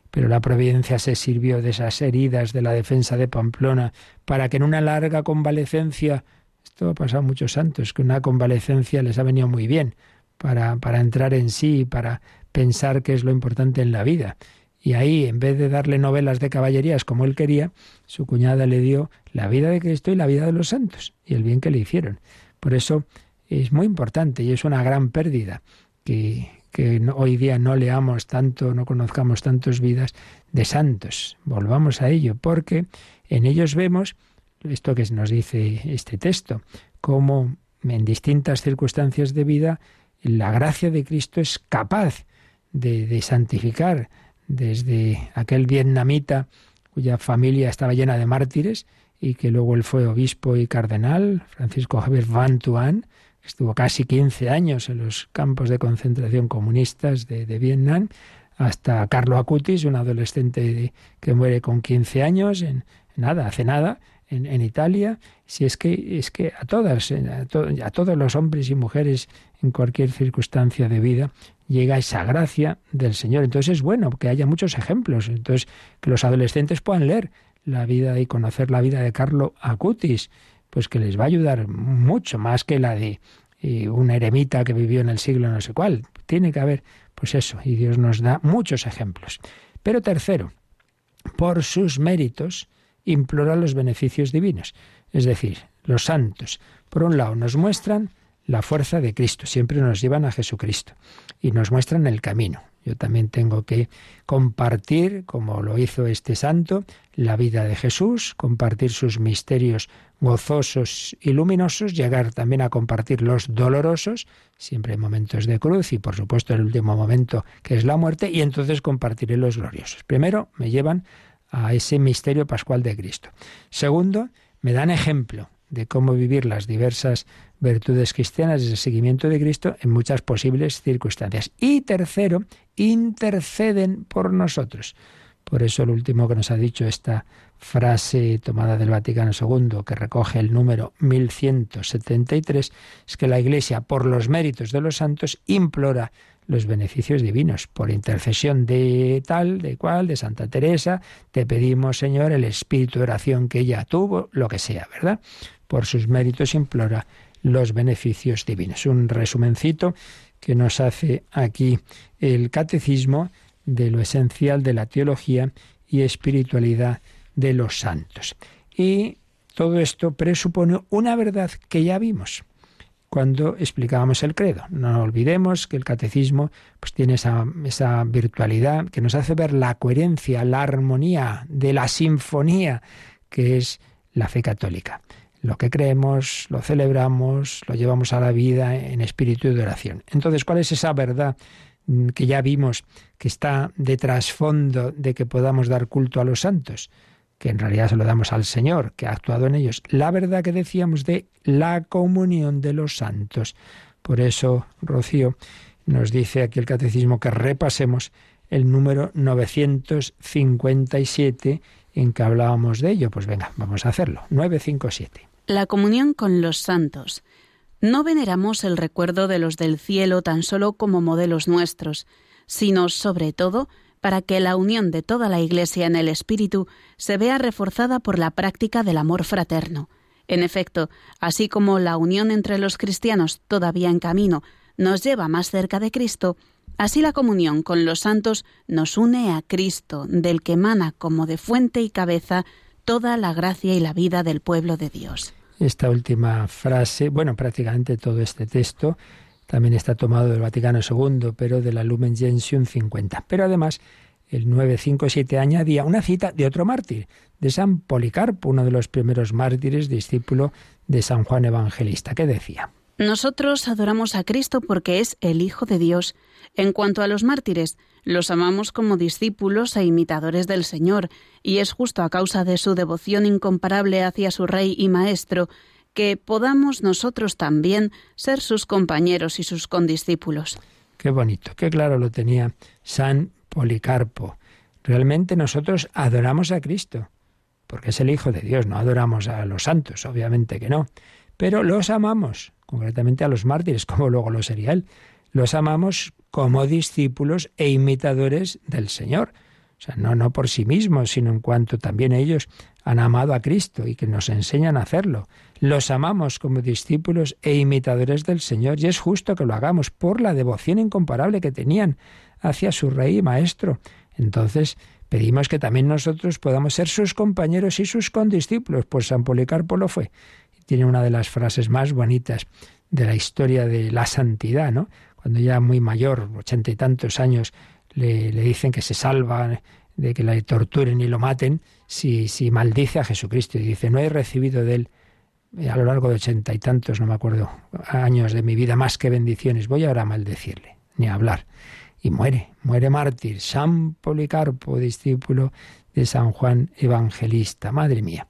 Pero la providencia se sirvió de esas heridas de la defensa de Pamplona para que en una larga convalecencia, esto ha pasado a muchos santos, que una convalecencia les ha venido muy bien, para, entrar en sí, para pensar qué es lo importante en la vida. Y ahí, en vez de darle novelas de caballerías como él quería, su cuñada le dio la vida de Cristo y la vida de los santos y el bien que le hicieron. Por eso es muy importante y es una gran pérdida que, que hoy día no leamos tanto, no conozcamos tantas vidas de santos. Volvamos a ello, porque en ellos vemos esto que nos dice este texto, cómo en distintas circunstancias de vida la gracia de Cristo es capaz de, santificar desde aquel vietnamita cuya familia estaba llena de mártires y que luego él fue obispo y cardenal, Francisco Javier Van Tuan, que estuvo casi 15 años en los campos de concentración comunistas de, Vietnam, hasta Carlo Acutis, un adolescente que muere con 15 años, en nada, hace nada, en, Italia, si es que es que a todas, a, todos los hombres y mujeres en cualquier circunstancia de vida llega esa gracia del Señor. Entonces es bueno que haya muchos ejemplos. Entonces que los adolescentes puedan leer la vida y conocer la vida de Carlo Acutis, pues que les va a ayudar mucho más que la de eh, una eremita que vivió en el siglo no sé cuál. Tiene que haber, pues eso, y Dios nos da muchos ejemplos. Pero tercero, por sus méritos, implora los beneficios divinos. Es decir, los santos, por un lado, nos muestran la fuerza de Cristo, siempre nos llevan a Jesucristo y nos muestran el camino. Yo también tengo que compartir, como lo hizo este santo, la vida de Jesús, compartir sus misterios gozosos y luminosos, llegar también a compartir los dolorosos, siempre en momentos de cruz y por supuesto el último momento que es la muerte, y entonces compartiré los gloriosos. Primero me llevan a ese misterio pascual de Cristo. Segundo, me dan ejemplo de cómo vivir las diversas virtudes cristianas y el seguimiento de Cristo en muchas posibles circunstancias. Y tercero, interceden por nosotros. Por eso lo último que nos ha dicho esta frase tomada del Vaticano II, que recoge el número 1173, es que la Iglesia, por los méritos de los santos, implora los beneficios divinos. Por intercesión de tal, de cual, de Santa Teresa, te pedimos, Señor, el espíritu de oración que ella tuvo, lo que sea, ¿verdad? Por sus méritos implora los beneficios divinos. Un resumencito que nos hace aquí el catecismo de lo esencial de la teología y espiritualidad de los santos. Y todo esto presupone una verdad que ya vimos, cuando explicábamos el credo. No olvidemos que el catecismo pues, tiene esa, esa virtualidad que nos hace ver la coherencia, la armonía de la sinfonía que es la fe católica. Lo que creemos, lo celebramos, lo llevamos a la vida en espíritu de oración. Entonces, ¿cuál es esa verdad mm, que ya vimos que está de trasfondo de que podamos dar culto a los santos? Que en realidad se lo damos al Señor, que ha actuado en ellos. La verdad que decíamos de la comunión de los santos. Por eso, Rocío, nos dice aquí el catecismo que repasemos el número 957 en que hablábamos de ello. Pues venga, vamos a hacerlo. 957. La comunión con los santos. No veneramos el recuerdo de los del cielo tan solo como modelos nuestros, sino sobre todo para que la unión de toda la Iglesia en el Espíritu se vea reforzada por la práctica del amor fraterno. En efecto, así como la unión entre los cristianos todavía en camino nos lleva más cerca de Cristo, así la comunión con los santos nos une a Cristo, del que emana como de fuente y cabeza toda la gracia y la vida del pueblo de Dios. Esta última frase, bueno, prácticamente todo este texto, también está tomado del Vaticano II, pero de la Lumen Gentium 50. Pero además, el 957 añadía una cita de otro mártir, de San Policarpo, uno de los primeros mártires, discípulo de San Juan Evangelista, que decía. Nosotros adoramos a Cristo porque es el Hijo de Dios. En cuanto a los mártires, los amamos como discípulos e imitadores del Señor, y es justo a causa de su devoción incomparable hacia su Rey y Maestro que podamos nosotros también ser sus compañeros y sus condiscípulos. Qué bonito, qué claro lo tenía San Policarpo. Realmente nosotros adoramos a Cristo, porque es el Hijo de Dios, no adoramos a los santos, obviamente que no, pero los amamos, concretamente a los mártires, como luego lo sería él. Los amamos como discípulos e imitadores del Señor. No, no por sí mismos, sino en cuanto también ellos han amado a Cristo y que nos enseñan a hacerlo. Los amamos como discípulos e imitadores del Señor y es justo que lo hagamos por la devoción incomparable que tenían hacia su Rey y Maestro. Entonces, pedimos que también nosotros podamos ser sus compañeros y sus condiscípulos, pues San Policarpo lo fue. Tiene una de las frases más bonitas de la historia de la santidad, ¿no? Cuando ya muy mayor, ochenta y tantos años, le, le dicen que se salva de que la torturen y lo maten, si, si maldice a Jesucristo y dice, no he recibido de él eh, a lo largo de ochenta y tantos, no me acuerdo, años de mi vida, más que bendiciones, voy ahora a maldecirle, ni a hablar. Y muere, muere mártir, San Policarpo, discípulo de San Juan Evangelista. Madre mía,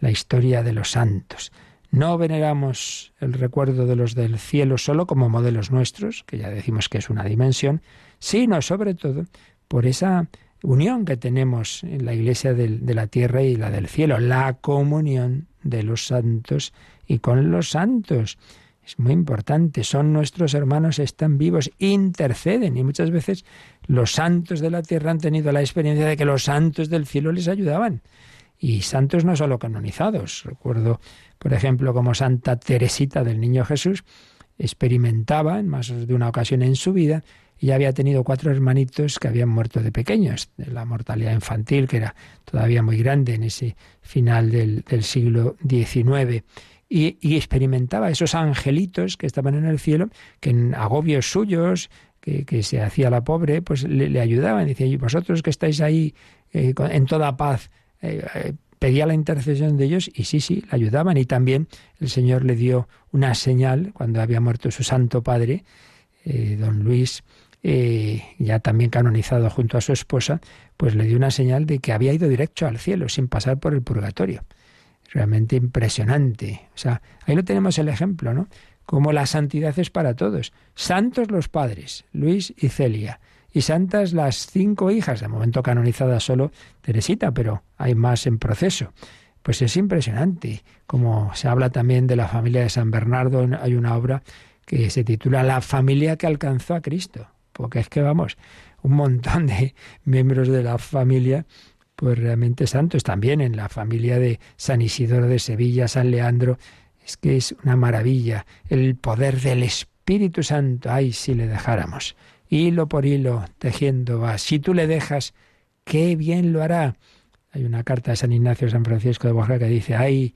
la historia de los santos. No veneramos el recuerdo de los del cielo solo como modelos nuestros, que ya decimos que es una dimensión, sino sobre todo por esa unión que tenemos en la iglesia de la tierra y la del cielo, la comunión de los santos y con los santos. Es muy importante, son nuestros hermanos, están vivos, interceden y muchas veces los santos de la tierra han tenido la experiencia de que los santos del cielo les ayudaban. Y santos no solo canonizados. Recuerdo, por ejemplo, como Santa Teresita del Niño Jesús experimentaba en más de una ocasión en su vida y había tenido cuatro hermanitos que habían muerto de pequeños, de la mortalidad infantil, que era todavía muy grande en ese final del, siglo XIX. Y, experimentaba esos angelitos que estaban en el cielo, que en agobios suyos, que, se hacía la pobre, pues le, ayudaban. Decía, y vosotros que estáis ahí eh, en toda paz, eh, eh, pedía la intercesión de ellos y sí, sí, le ayudaban. Y también el Señor le dio una señal cuando había muerto su santo padre, don Luis, eh, ya también canonizado junto a su esposa, pues le dio una señal de que había ido directo al cielo sin pasar por el purgatorio. Realmente impresionante. O sea, ahí lo tenemos el ejemplo, ¿no? Como la santidad es para todos. Santos los padres, Luis y Celia. Y santas las cinco hijas, de momento canonizada solo Teresita, pero hay más en proceso. Pues es impresionante. Como se habla también de la familia de San Bernardo, hay una obra que se titula La familia que alcanzó a Cristo porque es que vamos, un montón de miembros de la familia, pues realmente santos, también en la familia de San Isidoro de Sevilla, San Leandro, es que es una maravilla el poder del Espíritu Santo, ay, si le dejáramos, hilo por hilo, tejiendo va, si tú le dejas, qué bien lo hará. Hay una carta de San Ignacio San Francisco de Borja que dice, ay,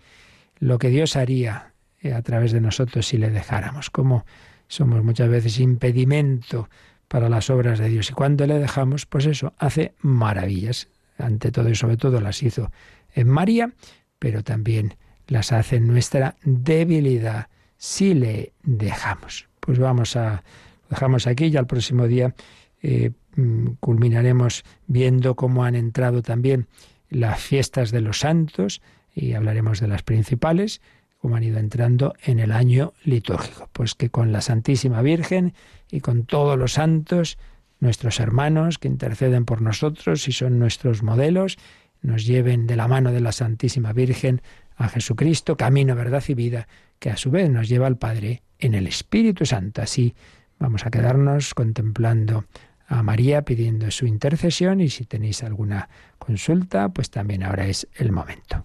lo que Dios haría eh, a través de nosotros si le dejáramos. Como somos muchas veces impedimento para las obras de Dios. Y cuando le dejamos, pues eso, hace maravillas. Ante todo y sobre todo las hizo en María, pero también las hace en nuestra debilidad si le dejamos. Pues vamos a, dejamos aquí, ya el próximo día eh, mm, culminaremos viendo cómo han entrado también las fiestas de los santos y hablaremos de las principales, cómo han ido entrando en el año litúrgico. Pues que con la Santísima Virgen y con todos los santos, nuestros hermanos que interceden por nosotros y son nuestros modelos, nos lleven de la mano de la Santísima Virgen a Jesucristo, camino, verdad y vida, que a su vez nos lleva al Padre en el Espíritu Santo. Así vamos a quedarnos contemplando a María pidiendo su intercesión y si tenéis alguna consulta, pues también ahora es el momento.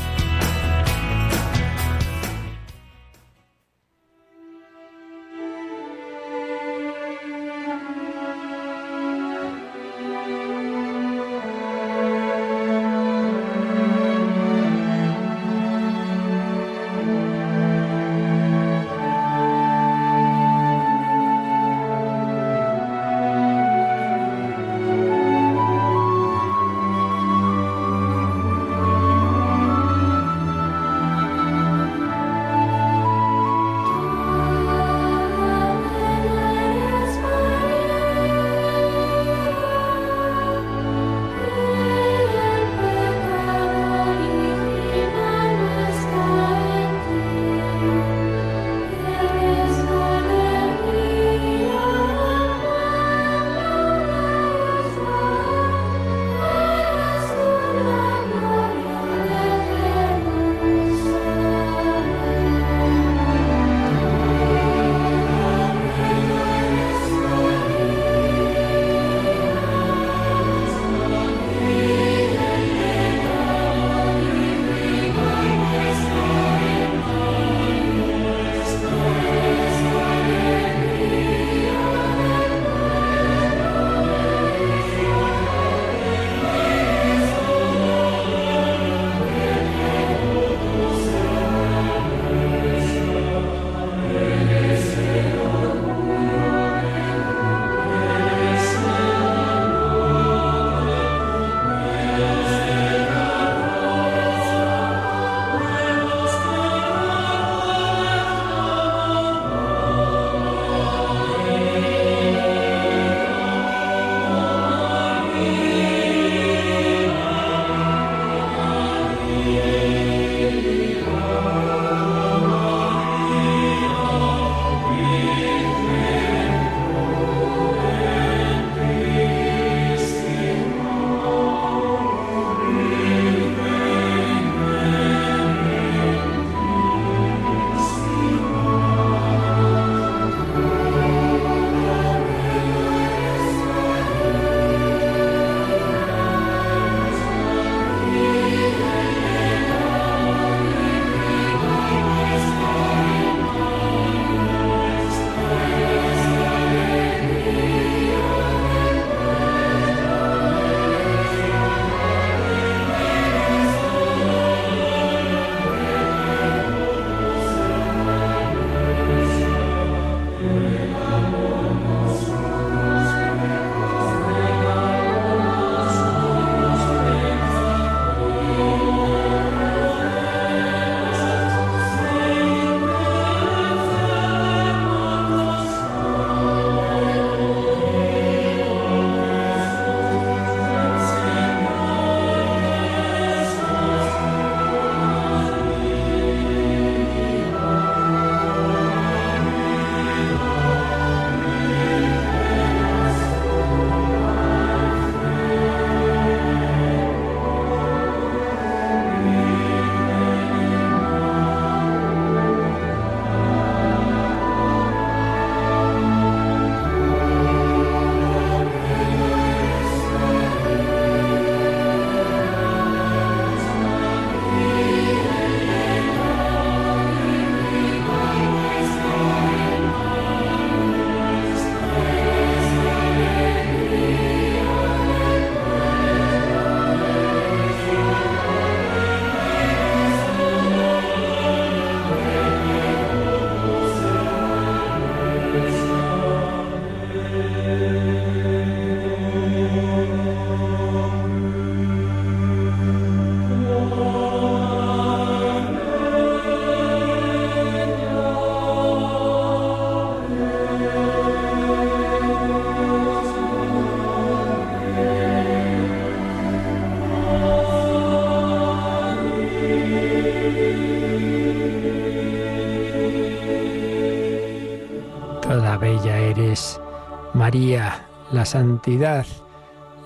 María, la santidad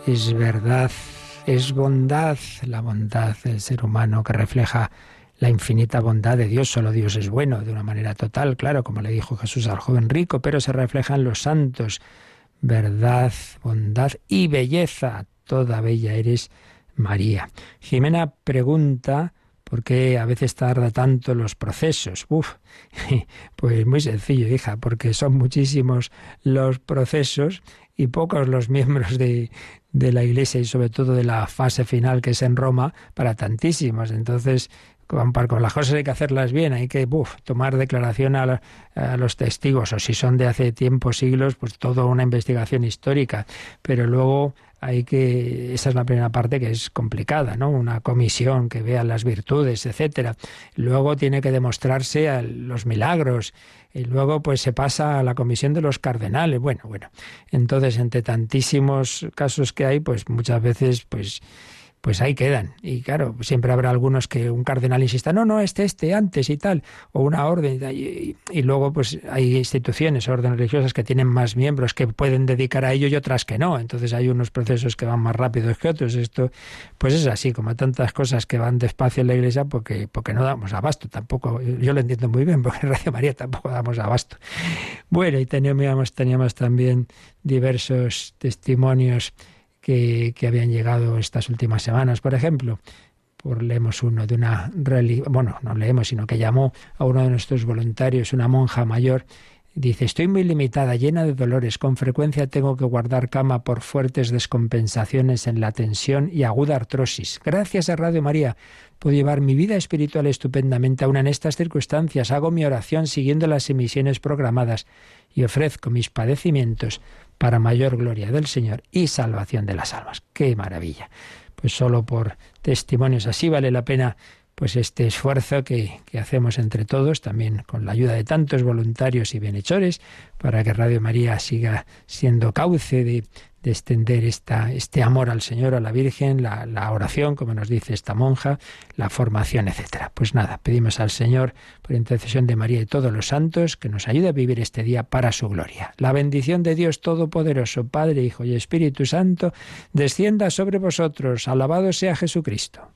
es verdad, es bondad, la bondad del ser humano que refleja la infinita bondad de Dios. Solo Dios es bueno, de una manera total, claro, como le dijo Jesús al joven rico, pero se reflejan los santos. Verdad, bondad y belleza. Toda bella eres, María. Jimena pregunta ¿Por qué a veces tarda tanto los procesos? Pues muy sencillo, hija, porque son muchísimos los procesos y pocos los miembros de, de la Iglesia y sobre todo de la fase final que es en Roma para tantísimos. Entonces, con, con las cosas hay que hacerlas bien, hay que tomar declaración a, a, los testigos, o si son de hace tiempo, siglos, pues toda una investigación histórica. Pero luego hay que esa es la primera parte que es complicada, ¿no? Una comisión que vea las virtudes, etcétera. Luego tiene que demostrarse los milagros y luego pues se pasa a la comisión de los cardenales. Bueno, bueno. Entonces, entre tantísimos casos que hay, pues muchas veces pues pues ahí quedan. Y claro, siempre habrá algunos que un cardenal insista, no, no, este, este, antes y tal, o una orden. Y, luego, pues hay instituciones, órdenes religiosas que tienen más miembros que pueden dedicar a ello y otras que no. Entonces hay unos procesos que van más rápidos que otros. Esto, pues es así, como tantas cosas que van despacio en la iglesia, porque, porque no damos abasto tampoco. Yo lo entiendo muy bien, porque en Radio María tampoco damos abasto. Bueno, y teníamos, teníamos también diversos testimonios que, habían llegado estas últimas semanas, por ejemplo. Por, leemos uno de una bueno, no leemos, sino que llamó a uno de nuestros voluntarios, una monja mayor, Dice, estoy muy limitada, llena de dolores. Con frecuencia tengo que guardar cama por fuertes descompensaciones en la tensión y aguda artrosis. Gracias a Radio María puedo llevar mi vida espiritual estupendamente aún en estas circunstancias. Hago mi oración siguiendo las emisiones programadas y ofrezco mis padecimientos para mayor gloria del Señor y salvación de las almas. ¡Qué maravilla! Pues solo por testimonios así vale la pena pues este esfuerzo que, hacemos entre todos, también con la ayuda de tantos voluntarios y bienhechores, para que Radio María siga siendo cauce de, de extender esta, este amor al Señor, a la Virgen, la, la, oración, como nos dice esta monja, la formación, etcétera. Pues nada, pedimos al Señor, por intercesión de María y todos los santos, que nos ayude a vivir este día para su gloria. La bendición de Dios Todopoderoso, Padre, Hijo y Espíritu Santo, descienda sobre vosotros. Alabado sea Jesucristo.